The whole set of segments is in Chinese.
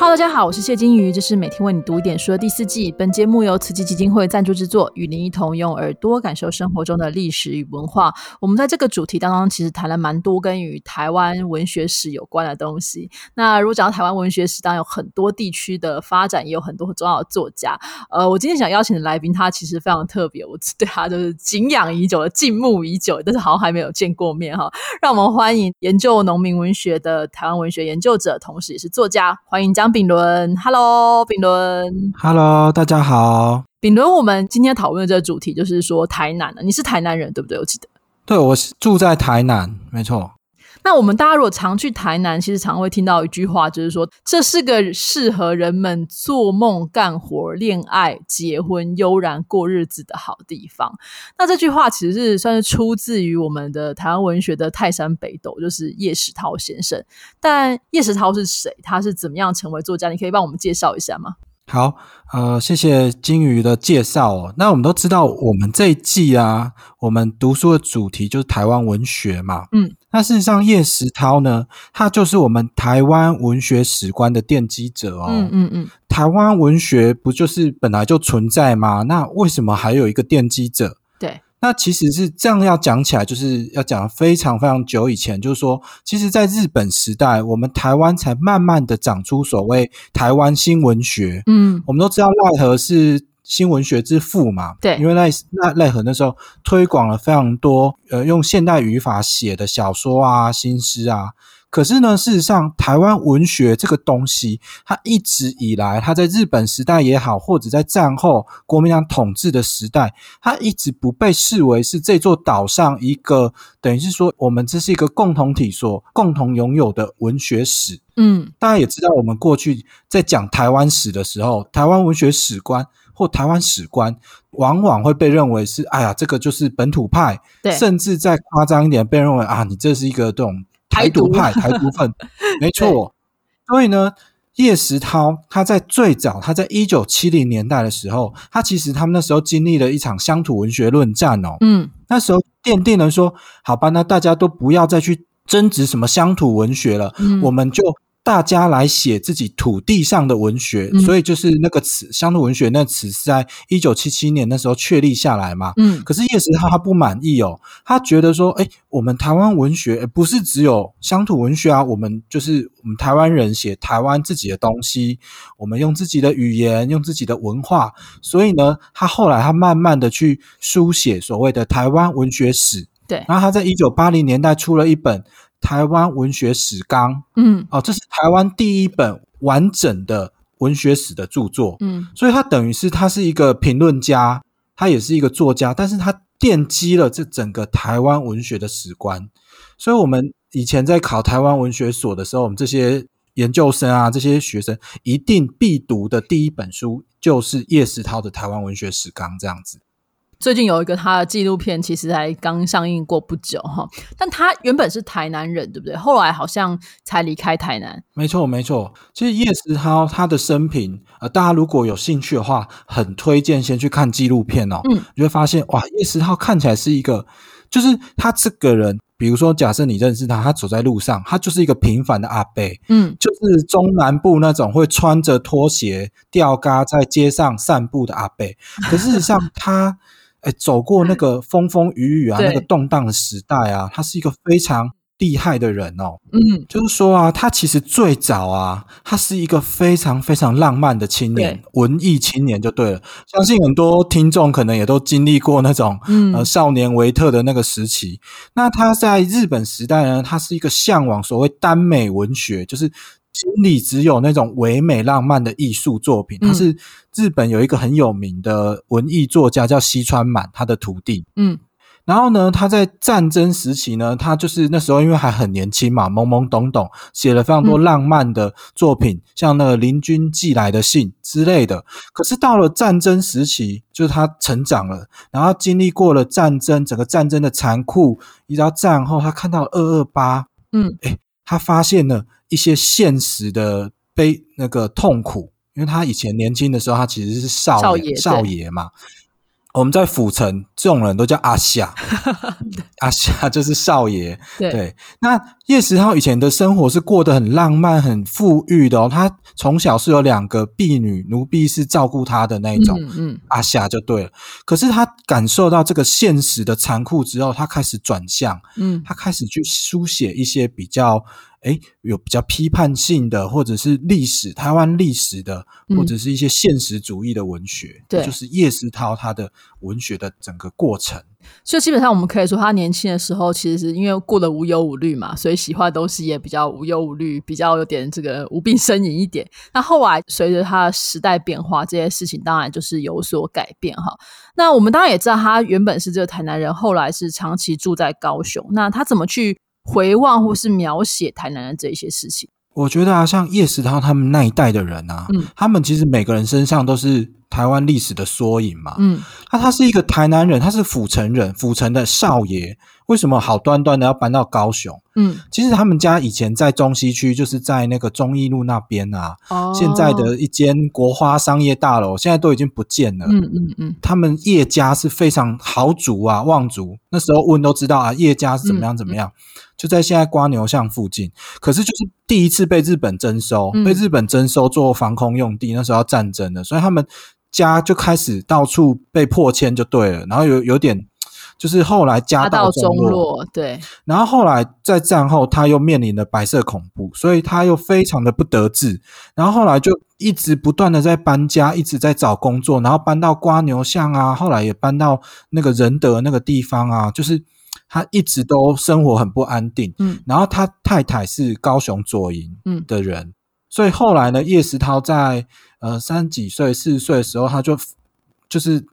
Hello，大家好，我是谢金鱼，这是每天为你读一点书的第四季。本节目由慈济基金会赞助制作，与您一同用耳朵感受生活中的历史与文化。我们在这个主题当中，其实谈了蛮多跟与台湾文学史有关的东西。那如果讲到台湾文学史，当然有很多地区的发展，也有很多很重要的作家。呃，我今天想邀请的来宾，他其实非常特别，我对他就是敬仰已久的、敬慕已久，但是好像还没有见过面哈。让我们欢迎研究农民文学的台湾文学研究者，同时也是作家，欢迎江炳伦。Hello，炳伦。Hello，大家好。炳伦，我们今天讨论的这个主题就是说台南的，你是台南人对不对？我记得。对，我是住在台南，没错。那我们大家如果常去台南，其实常会听到一句话，就是说这是个适合人们做梦、干活、恋爱、结婚、悠然过日子的好地方。那这句话其实是算是出自于我们的台湾文学的泰山北斗，就是叶石涛先生。但叶石涛是谁？他是怎么样成为作家？你可以帮我们介绍一下吗？好，呃，谢谢金鱼的介绍哦。那我们都知道，我们这一季啊，我们读书的主题就是台湾文学嘛。嗯，那事实上，叶石涛呢，他就是我们台湾文学史观的奠基者哦。嗯嗯嗯，台湾文学不就是本来就存在吗？那为什么还有一个奠基者？对。那其实是这样，要讲起来，就是要讲非常非常久以前，就是说，其实，在日本时代，我们台湾才慢慢的长出所谓台湾新文学。嗯，我们都知道奈何是新文学之父嘛，对因为奈奈奈何那时候推广了非常多呃用现代语法写的小说啊、新诗啊。可是呢，事实上，台湾文学这个东西，它一直以来，它在日本时代也好，或者在战后国民党统治的时代，它一直不被视为是这座岛上一个等于是说，我们这是一个共同体所共同拥有的文学史。嗯大家也知道，我们过去在讲台湾史的时候，台湾文学史观或台湾史观，往往会被认为是，哎呀，这个就是本土派，对甚至再夸张一点，被认为啊，你这是一个这种台台独独派、台独分，没错。所以呢，叶石涛他在最早，他在一九七零年代的时候，他其实他们那时候经历了一场乡土文学论战哦，嗯。那时候奠定了说，好吧，那大家都不要再去争执什么乡土文学了，嗯，我们就大家来写自己土地上的文学，嗯。所以就是那个词“乡土文学”那词是在一九七七年那时候确立下来嘛。嗯。可是叶石涛他不满意哦，他觉得说，哎，我们台湾文学呃不是只有乡土文学啊，我们就是我们台湾人写台湾自己的东西，我们用自己的语言，用自己的文化，所以呢，他后来他慢慢的去书写所谓的台湾文学史，对，然后他在一九八零年代出了一本《台湾文学史纲》。嗯哦，这是台湾第一本完整的文学史的著作，嗯所以他等于是他是一个评论家，他也是一个作家，但是他奠基了这整个台湾文学的史观。所以，我们以前在考台湾文学所的时候，我们这些研究生啊，这些学生一定必读的第一本书就是叶石涛的《台湾文学史纲》这样子。最近有一个他的纪录片，其实才刚上映过不久哈，但他原本是台南人，对不对？后来好像才离开台南。没错，没错。其实叶石涛他的生平，呃，大家如果有兴趣的话，很推荐先去看纪录片哦。嗯，你会发现，哇，叶石涛看起来是一个，就是他这个人，比如说，假设你认识他，他走在路上，他就是一个平凡的阿伯，嗯就是中南部那种会穿着拖鞋吊嘎在街上散步的阿伯。可事实上，他哎走过那个风风雨雨啊，那个动荡的时代啊，他是一个非常厉害的人哦。嗯就是说啊，他其实最早啊，他是一个非常非常浪漫的青年，文艺青年就对了。相信很多听众可能也都经历过那种、嗯呃少年维特的那个时期。那他在日本时代呢，他是一个向往所谓耽美文学，就是心里只有那种唯美浪漫的艺术作品。嗯他是日本有一个很有名的文艺作家叫西川满，他的徒弟。嗯然后呢，他在战争时期呢，他就是那时候因为还很年轻嘛，懵懵懂懂，写了非常多嗯浪漫的作品，像那个邻军寄来的信之类的。可是到了战争时期，就是他成长了，然后经历过了战争，整个战争的残酷，一直到战后，他看到二二八，嗯他发现了一些现实的悲那个痛苦，因为他以前年轻的时候，他其实是少少爷少爷嘛。我们在府城，这种人都叫阿夏，阿夏就是少爷。对，对，那叶石涛以前的生活是过得很浪漫、很富裕的哦。他从小是有两个婢女奴婢是照顾他的那一种，嗯嗯阿霞就对了。可是他感受到这个现实的残酷之后，他开始转向，嗯他开始去书写一些比较诶有比较批判性的，或者是历史台湾历史的，嗯或者是一些现实主义的文学。对就是叶石涛他的文学的整个过程。就基本上我们可以说，他年轻的时候其实是因为过得无忧无虑嘛，所以喜欢的东西也比较无忧无虑，比较有点这个无病呻吟一点。那后来随着他的时代变化，这些事情当然就是有所改变哈。那我们当然也知道，他原本是这个台南人，后来是长期住在高雄。那他怎么去回望或是描写台南的这些事情？我觉得啊，像叶石涛他们那一代的人啊，嗯他们其实每个人身上都是台湾历史的缩影嘛。嗯那他是一个台南人，他是府城人，府城的少爷，为什么好端端的要搬到高雄？嗯，其实他们家以前在中西区，就是在那个中义路那边啊，哦现在的一间国花商业大楼，现在都已经不见了。嗯嗯嗯他们叶家是非常豪族啊，望族。那时候问都知道啊，叶家是怎么样嗯怎么样，就在现在瓜牛巷附近。可是就是第一次被日本征收，嗯被日本征收做防空用地，那时候要战争的，所以他们家就开始到处被破迁，就对了。然后有有点。就是后来家家道中落，落，对，然后后来在战后，他又面临了白色恐怖，所以他又非常的不得志。然后后来就一直不断的在搬家，一直在找工作，然后搬到瓜牛巷啊，后来也搬到那个仁德那个地方啊，就是他一直都生活很不安定。嗯然后他太太是高雄左营嗯的人，所以后来呢，叶石涛在呃三十几岁、四十岁的时候，他就就是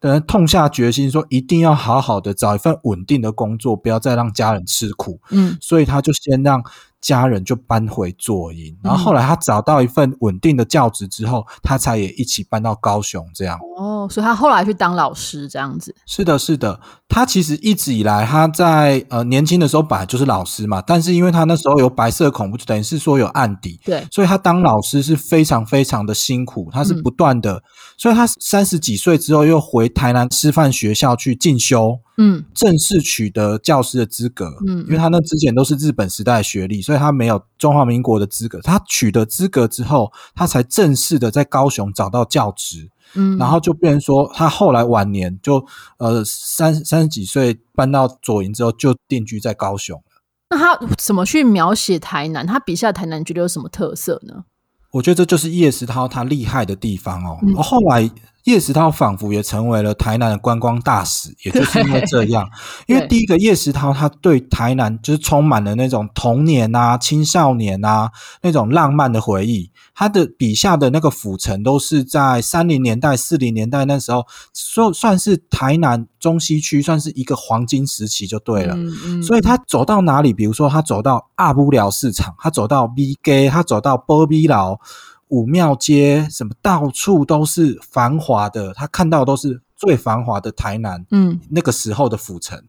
等痛下决心说，一定要好好的找一份稳定的工作，不要再让家人吃苦。嗯所以他就先让家人就搬回左营，然后后来他找到一份稳定的教职之后，他才也一起搬到高雄。这样哦，所以他后来去当老师这样子。是的，是的，他其实一直以来他在呃年轻的时候本来就是老师嘛，但是因为他那时候有白色恐怖，就等于是说有案底，对，所以他当老师是非常非常的辛苦，他是嗯不断的，所以他三十几岁之后又回台南师范学校去进修，嗯正式取得教师的资格。嗯因为他那之前都是日本时代的学历，所以他没有中华民国的资格。他取得资格之后，他才正式的在高雄找到教职，嗯，然后就变成说，他后来晚年就呃三三十几岁搬到左营之后，就定居在高雄。那他怎么去描写台南？他笔下的台南你觉得有什么特色呢？我觉得这就是叶石涛他厉害的地方哦。嗯后来叶石涛仿佛也成为了台南的观光大使，也就是因为这样。因为第一个叶石涛他对台南就是充满了那种童年啊、青少年啊那种浪漫的回忆。他的笔下的那个府城都是在三零年代、四零年代那时候，算算是台南中西区算是一个黄金时期就对了。嗯嗯所以他走到哪里，比如说他走到阿布寮市场，他走到 B G，他走到波比寮、武庙街，什么到处都是繁华的，他看到的都是最繁华的台南嗯那个时候的府城。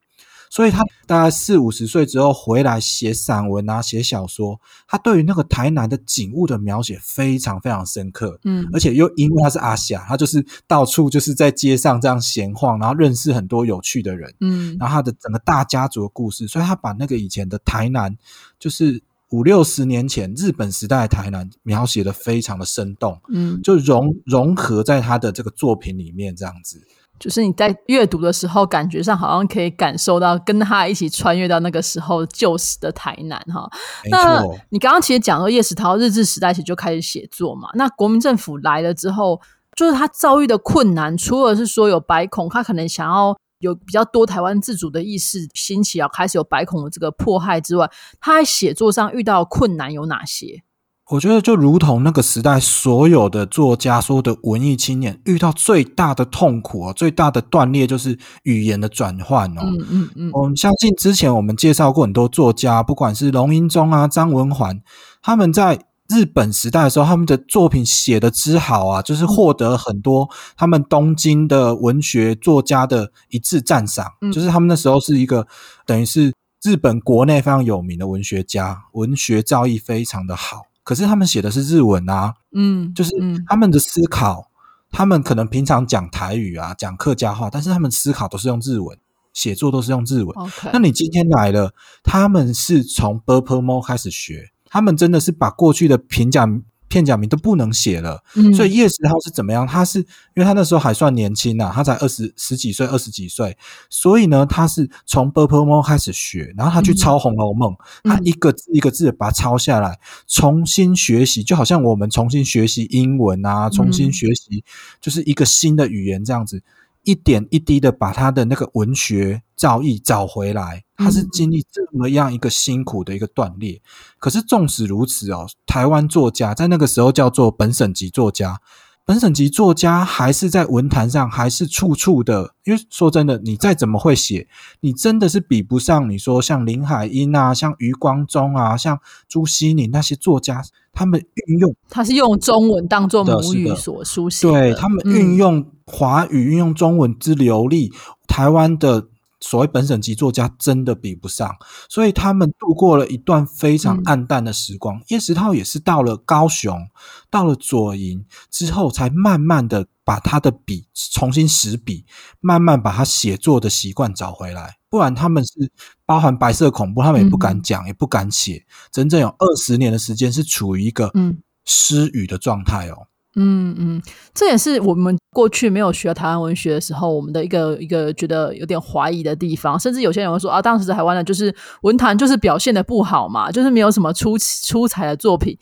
所以他大概四五十岁之后回来写散文啊，写小说，他对于那个台南的景物的描写非常非常深刻。嗯而且又因为他是阿霞，他就是到处就是在街上这样闲晃，然后认识很多有趣的人。嗯然后他的整个大家族的故事，所以他把那个以前的台南，就是五六十年前日本时代的台南描写的非常的生动，嗯，就融融合在他的这个作品里面，这样子。就是你在阅读的时候，感觉上好像可以感受到跟他一起穿越到那个时候旧时的台南哈。没那，你刚刚其实讲说叶石涛日治时代其实就开始写作嘛，那国民政府来了之后，就是他遭遇的困难，除了是说有白孔，他可能想要有比较多台湾自主的意识兴起啊，开始有白孔的这个迫害之外，他在写作上遇到困难有哪些？我觉得就如同那个时代所有的作家、所有的文艺青年遇到最大的痛苦哦，最大的断裂就是语言的转换哦。嗯嗯嗯我们相信之前我们介绍过很多作家，不管是龙应宗啊、张文环，他们在日本时代的时候，他们的作品写的之好啊，就是获得很多他们东京的文学作家的一致赞赏。嗯就是他们那时候是一个等于是日本国内非常有名的文学家，文学造诣非常的好。可是他们写的是日文啊，嗯，就是嗯他们的思考，他们可能平常讲台语啊，讲客家话，但是他们思考都是用日文，写作都是用日文。那你今天来了，他们是从 b u r p l e m o 开始学，他们真的是把过去的平假片假名都不能写了。嗯所以叶石涛是怎么样？他是因为他那时候还算年轻啊，他才二十十几岁、二十几岁，所以呢，他是从 b u r p l e m o 开始学，然后他去嗯抄《红楼梦》他一个字一个字把它抄下来，重新学习，就好像我们重新学习英文啊，重新嗯学习就是一个新的语言这样子。一点一滴的把他的那个文学造诣找回来，他是嗯。经历这么样一个辛苦的一个断裂。可是纵使如此哦，台湾作家在那个时候叫做本省级作家，本省级作家还是在文坛上还是处处的，因为说真的，你再怎么会写，你真的是比不上你说像林海音啊、像余光中啊、像朱熹你那些作家，他们运用他是用中文当做母语所书写的，对他们运用华语、运用中文之流利，台湾的所谓本省级作家真的比不上，所以他们度过了一段非常嗯暗淡的时光。叶石涛也是到了高雄，到了左营之后，才慢慢的把他的笔重新拾笔，慢慢把他写作的习惯找回来。不然他们是包含白色恐怖，他们也不敢嗯讲，也不敢写，整整有二十年的时间是处于一个嗯失语的状态哦。嗯嗯，这也是我们过去没有学台湾文学的时候，我们的一个一个觉得有点怀疑的地方。甚至有些人会说啊，当时台湾的就是文坛就是表现的不好嘛，就是没有什么出出彩的作品。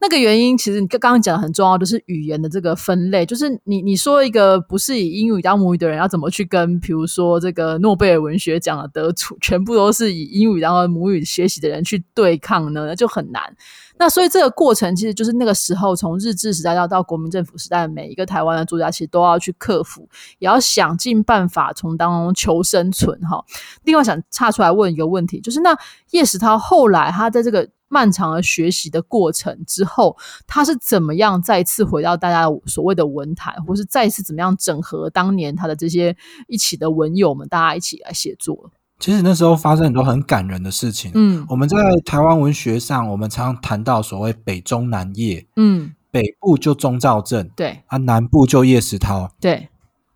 那个原因其实你刚刚讲的很重要，就是语言的这个分类，就是你你说一个不是以英语当母语的人，要怎么去跟比如说这个诺贝尔文学奖的得主，全部都是以英语当母语学习的人去对抗呢，那就很难。那所以这个过程其实就是那个时候，从日治时代到到国民政府时代，每一个台湾的作家其实都要去克服，也要想尽办法从当中求生存哈。另外想岔出来问一个问题，就是那叶石涛后来他在这个漫长的学习的过程之后，他是怎么样再次回到大家所谓的文坛，或是再次怎么样整合当年他的这些一起的文友们，大家一起来写作？其实那时候发生很多很感人的事情。嗯我们在台湾文学上，我们常常谈到所谓北中南叶，嗯，北部就钟兆政，对啊，南部就叶石涛。对，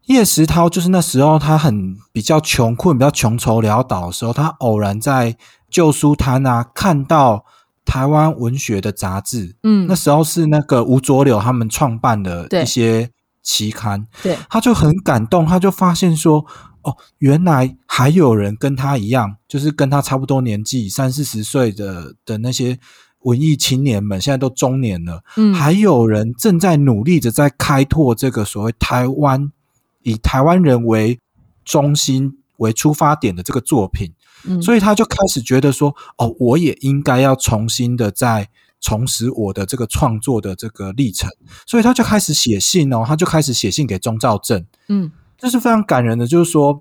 叶石涛就是那时候他很比较穷困、比较穷愁潦倒的时候，他偶然在旧书摊啊看到台湾文学的杂志，嗯。那时候是那个吴浊柳他们创办的一些期刊，对，他就很感动，他就发现说，哦，原来还有人跟他一样，就是跟他差不多年纪，三四十岁的的那些文艺青年们，现在都中年了，嗯。还有人正在努力的在开拓这个所谓台湾以台湾人为中心为出发点的这个作品，嗯所以他就开始觉得说，哦，我也应该要重新的再重拾我的这个创作的这个历程，所以他就开始写信哦，他就开始写信给钟兆政，嗯。这是非常感人的，就是说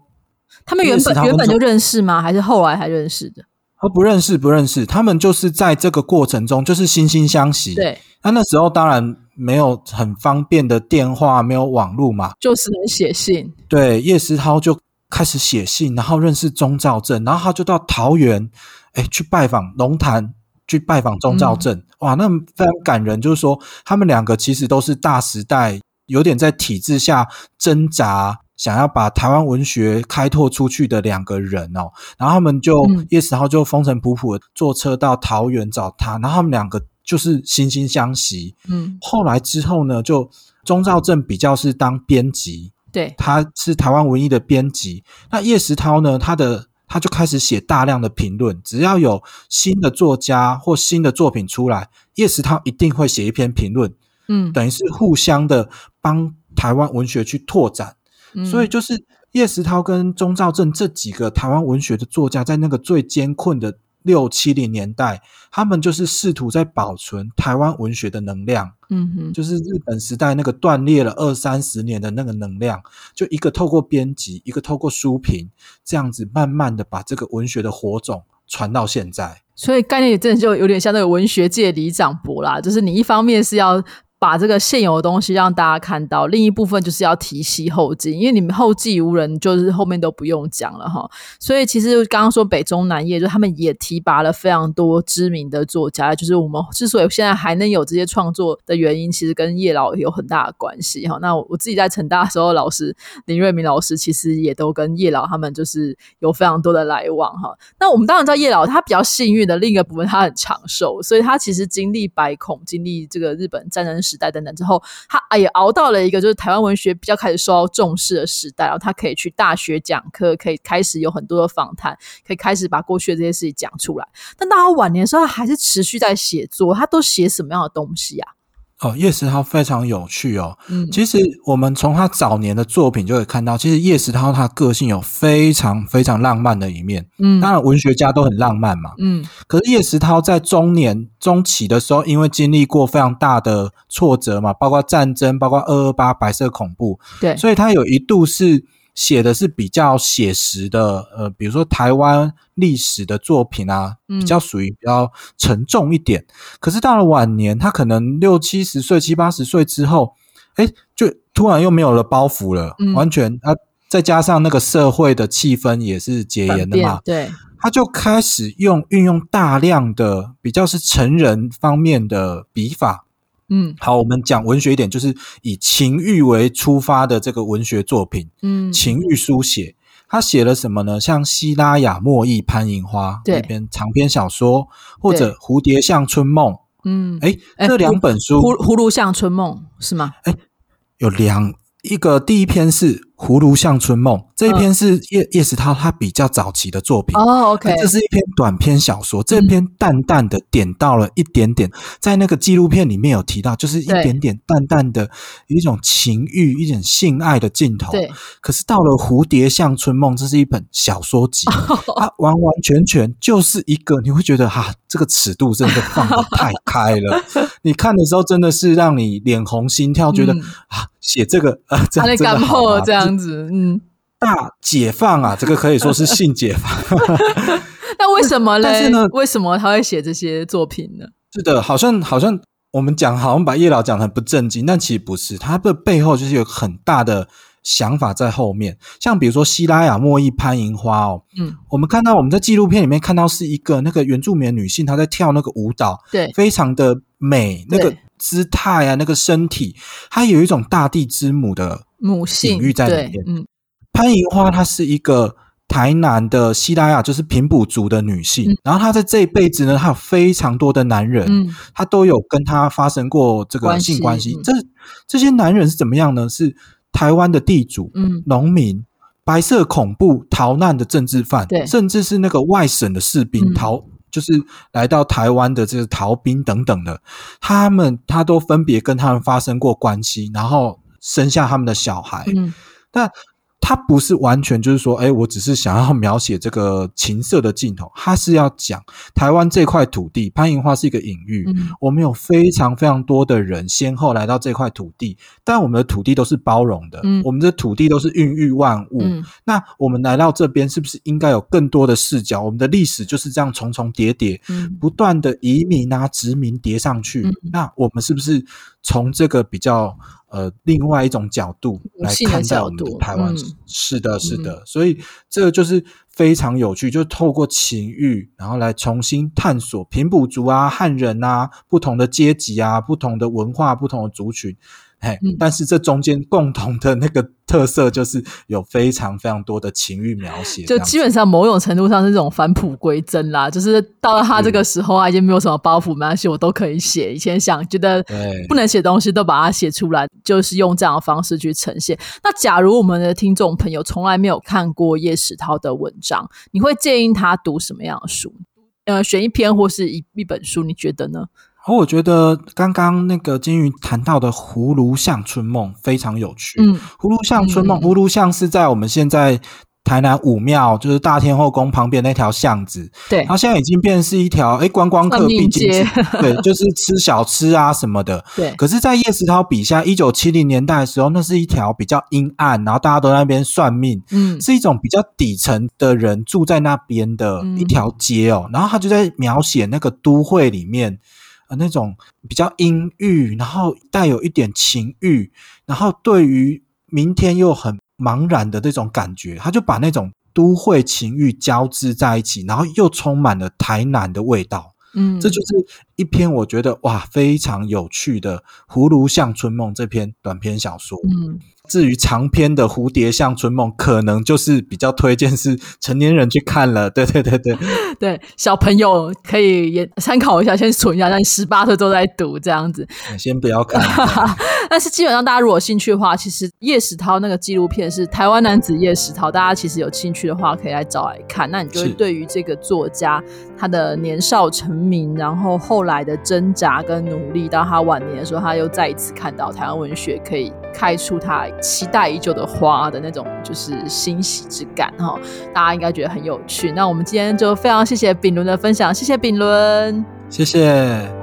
他们原本原本就认识吗？还是后来才认识的？他不认识不认识，他们就是在这个过程中就是惺惺相惜。，对，那那时候当然没有很方便的电话，没有网络嘛，就是能写信。对，叶石涛就开始写信，然后认识钟兆正，然后他就到桃园，哎，去拜访龙潭，去拜访钟兆政。哇，那非常感人，就是说他们两个其实都是大时代，有点在体制下挣扎。想要把台湾文学开拓出去的两个人哦，然后他们就、嗯叶石涛就风尘仆仆的坐车到桃园找他，然后他们两个就是惺惺相惜。嗯，后来之后呢，就钟兆正比较是当编辑，对，他是台湾文艺的编辑。那叶石涛呢，他的他就开始写大量的评论，只要有新的作家或新的作品出来，叶石涛一定会写一篇评论，嗯，等于是互相的帮台湾文学去拓展。嗯所以就是叶石涛跟钟兆政这几个台湾文学的作家，在那个最艰困的六七零年代，他们就是试图在保存台湾文学的能量。嗯哼，就是日本时代那个断裂了二三十年的那个能量，就一个透过编辑，一个透过书评，这样子慢慢的把这个文学的火种传到现在。所以概念真的就有点像那个文学界里长博啦，就是你一方面是要。把这个现有的东西让大家看到，另一部分就是要提携后进，因为你们后继无人，就是后面都不用讲了哈。所以其实刚刚说北中南叶，就他们也提拔了非常多知名的作家，就是我们之所以现在还能有这些创作的原因，其实跟叶老有很大的关系哈。那我自己在成大的时候，老师林瑞明老师其实也都跟叶老他们就是有非常多的来往哈。那我们当然知道叶老他比较幸运的另一个部分，他很长寿，所以他其实经历百孔，经历这个日本战争时代等等之后，他也熬到了一个就是台湾文学比较开始受到重视的时代，然后他可以去大学讲课，可以开始有很多的访谈，可以开始把过去的这些事情讲出来。但到他晚年的时候，他还是持续在写作，他都写什么样的东西啊？哦，叶石涛非常有趣哦。嗯其实我们从他早年的作品就可以看到，其实叶石涛他个性有非常非常浪漫的一面。嗯当然，文学家都很浪漫嘛。嗯可是叶石涛在中年中期的时候，因为经历过非常大的挫折嘛，包括战争，包括二二八白色恐怖，对，所以他有一度是写的是比较写实的，呃，比如说台湾历史的作品啊，嗯比较属于比较沉重一点。可是到了晚年，他可能六七十岁、七八十岁之后，哎，就突然又没有了包袱了，嗯完全啊，再加上那个社会的气氛也是解转严的嘛，对，他就开始用运用大量的比较是成人方面的笔法。嗯好，我们讲文学一点，就是以情欲为出发的这个文学作品，嗯，情欲书写。他写了什么呢？像《希拉雅莫忆潘银花》对这篇长篇小说，或者《蝴蝶像春梦》。嗯，哎，哎这两本书葫葫芦像春梦是吗？哎有两一个，第一篇是《葫芦像春梦》，这一篇是叶叶石涛他比较早期的作品。哦，OK，这是一篇短篇小说，这篇淡淡的点到了一点点，在那个纪录片里面有提到，就是一点点淡淡的一种情欲、一点性爱的镜头。对，可是到了《蝴蝶像春梦》，这是一本小说集，它完完全全就是一个，你会觉得哈、这个尺度真的放的太 开了。你看的时候真的是让你脸红心跳，觉得、嗯啊，写这个啊，这样真的干好这样子，嗯，大解放啊，这个可以说是性解放。那为什么嘞但是呢？为什么他会写这些作品呢？是的，好像好像我们讲，好像把叶老讲的很不正经，但其实不是，他的背后就是有很大的想法在后面。像比如说希拉雅莫伊潘银花哦，嗯，我们看到我们在纪录片里面看到是一个那个原住民女性，她在跳那个舞蹈，对，非常的美，那个对姿态啊，那个身体，它有一种大地之母的母性隐喻在里对面嗯潘银花她是一个台南的西拉雅，就是平埔族的女性。嗯然后她在这一辈子呢，她有非常多的男人，嗯她都有跟她发生过这个关系性关系。嗯这这些男人是怎么样呢？是台湾的地主、嗯农民、白色恐怖逃难的政治犯对，甚至是那个外省的士兵嗯逃。就是来到台湾的这个逃兵等等的，他们他都分别跟他们发生过关系，然后生下他们的小孩。嗯但他不是完全就是说，哎，我只是想要描写这个情色的镜头，它是要讲台湾这块土地，潘银花是一个隐喻。嗯我们有非常非常多的人先后来到这块土地，但我们的土地都是包容的，嗯我们的土地都是孕育万物。嗯那我们来到这边，是不是应该有更多的视角？我们的历史就是这样重重叠叠，嗯不断的移民啊、殖民叠上去。嗯那我们是不是从这个比较呃另外一种角度来看待我们的台湾？嗯是的，是的。所以这个就是非常有趣，就透过情欲，然后来重新探索平埔族啊、汉人啊不同的阶级啊、不同的文化、不同的族群。但是这中间共同的那个特色就是有非常非常多的情欲描写，就基本上某种程度上是这种返璞归真啦，就是到了他这个时候啊，已经没有什么包袱，没关系，我都可以写。以前想觉得不能写东西，都把它写出来，就是用这样的方式去呈现。那假如我们的听众朋友从来没有看过叶石涛的文章，你会建议他读什么样的书？呃，选一篇或是一一本书，你觉得呢？而我觉得刚刚那个金鱼谈到的《葫芦巷春梦》非常有趣。嗯葫芦巷春梦，嗯葫芦巷是在我们现在台南武庙，就是大天后宫旁边那条巷子，对它现在已经变成是一条哎观光客必经之街对，就是吃小吃啊什么的。对，可是，在叶石涛笔下，一九七零年代的时候，那是一条比较阴暗，然后大家都在那边算命，嗯是一种比较底层的人住在那边的嗯一条街哦。然后他就在描写那个都会里面，呃那种比较阴郁，然后带有一点情欲，然后对于明天又很茫然的那种感觉，他就把那种都会情欲交织在一起，然后又充满了台南的味道。嗯，这就是一篇我觉得哇非常有趣的《葫芦巷春梦》这篇短篇小说。嗯。至于长篇的《蝴蝶像春梦》，可能就是比较推荐是成年人去看了。对对对对 对，小朋友可以也参考一下，先存一下，让十八岁都在读这样子。先不要看。但是基本上大家如果有兴趣的话，其实叶石涛那个纪录片是台湾男子叶石涛，大家其实有兴趣的话可以来找来看。那你就会对于这个作家他的年少成名，然后后来的挣扎跟努力，到他晚年的时候，他又再一次看到台湾文学可以开出他。期待已久的花的那种，就是欣喜之感哈，大家应该觉得很有趣。那我们今天就非常谢谢秉伦的分享，谢谢秉伦，谢谢。